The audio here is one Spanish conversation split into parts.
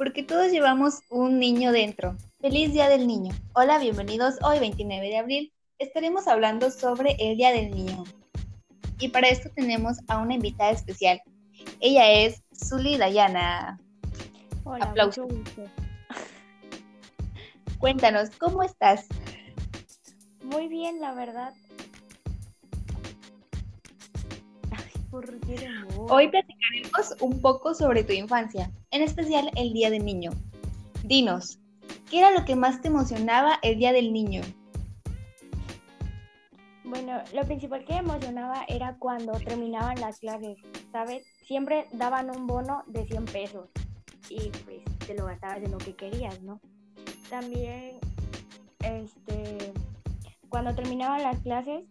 porque todos llevamos un niño dentro. Feliz Día del Niño. Hola, bienvenidos. Hoy 29 de abril estaremos hablando sobre el Día del Niño. Y para esto tenemos a una invitada especial. Ella es Zuli Dayana. Hola, Aplausos. Cuéntanos, ¿cómo estás? Muy bien, la verdad. Ay, ¿por qué? Hoy platicaremos un poco sobre tu infancia, en especial el Día del Niño. Dinos, ¿qué era lo que más te emocionaba el Día del Niño? Bueno, lo principal que me emocionaba era cuando terminaban las clases, ¿sabes? Siempre daban un bono de 100 pesos y pues te lo gastabas en lo que querías, ¿no? También, este, cuando terminaban las clases,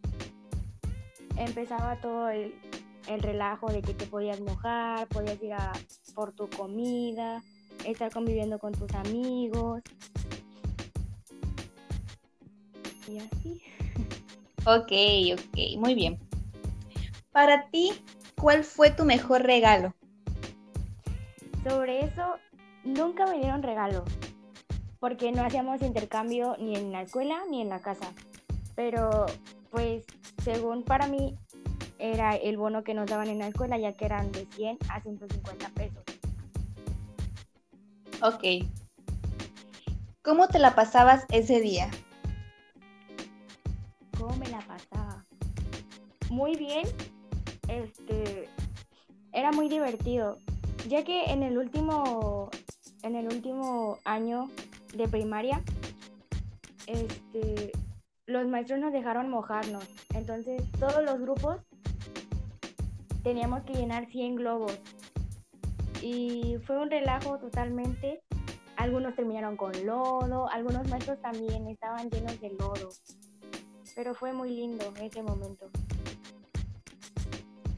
empezaba todo el, el relajo de que te podías mojar, podías ir a por tu comida, estar conviviendo con tus amigos. Y así. Ok, ok, muy bien. Para ti, ¿cuál fue tu mejor regalo? Sobre eso, nunca me dieron regalo, porque no hacíamos intercambio ni en la escuela ni en la casa. Pero, pues, según para mí, era el bono que nos daban en la escuela, ya que eran de 100 a 150 pesos. Ok. ¿Cómo te la pasabas ese día? ¿Cómo me la pasaba? Muy bien, este, era muy divertido, ya que en el último, en el último año de primaria, este, los maestros nos dejaron mojarnos, entonces todos los grupos teníamos que llenar 100 globos y fue un relajo totalmente. Algunos terminaron con lodo, algunos maestros también estaban llenos de lodo, pero fue muy lindo ese momento.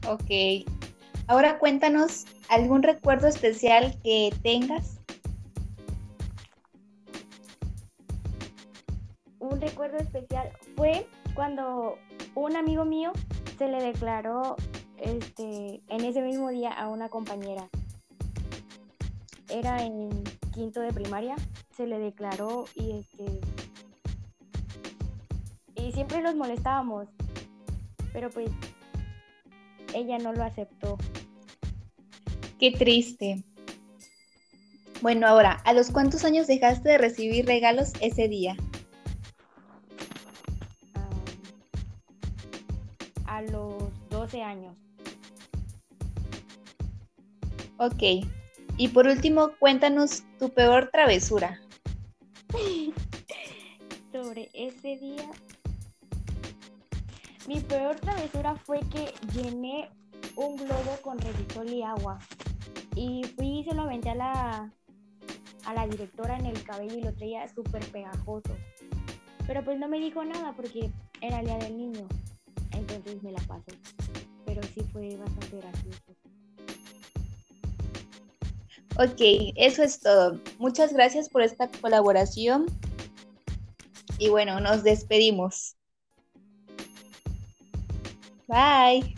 Ok. Ahora cuéntanos algún recuerdo especial que tengas. un recuerdo especial fue cuando un amigo mío se le declaró este, en ese mismo día a una compañera. Era en quinto de primaria, se le declaró y este y siempre los molestábamos, pero pues ella no lo aceptó. Qué triste. Bueno, ahora, ¿a los cuántos años dejaste de recibir regalos ese día? Ah, a los 12 años. Ok. Y por último, cuéntanos tu peor travesura. sobre ese día. Mi peor travesura fue que llené un globo con resistol y agua. Y fui y se lo aventé a la, a la directora en el cabello y lo traía súper pegajoso. Pero pues no me dijo nada porque era el día del niño. Entonces me la pasó. Pero sí fue bastante gracioso. Ok, eso es todo. Muchas gracias por esta colaboración. Y bueno, nos despedimos. Bye.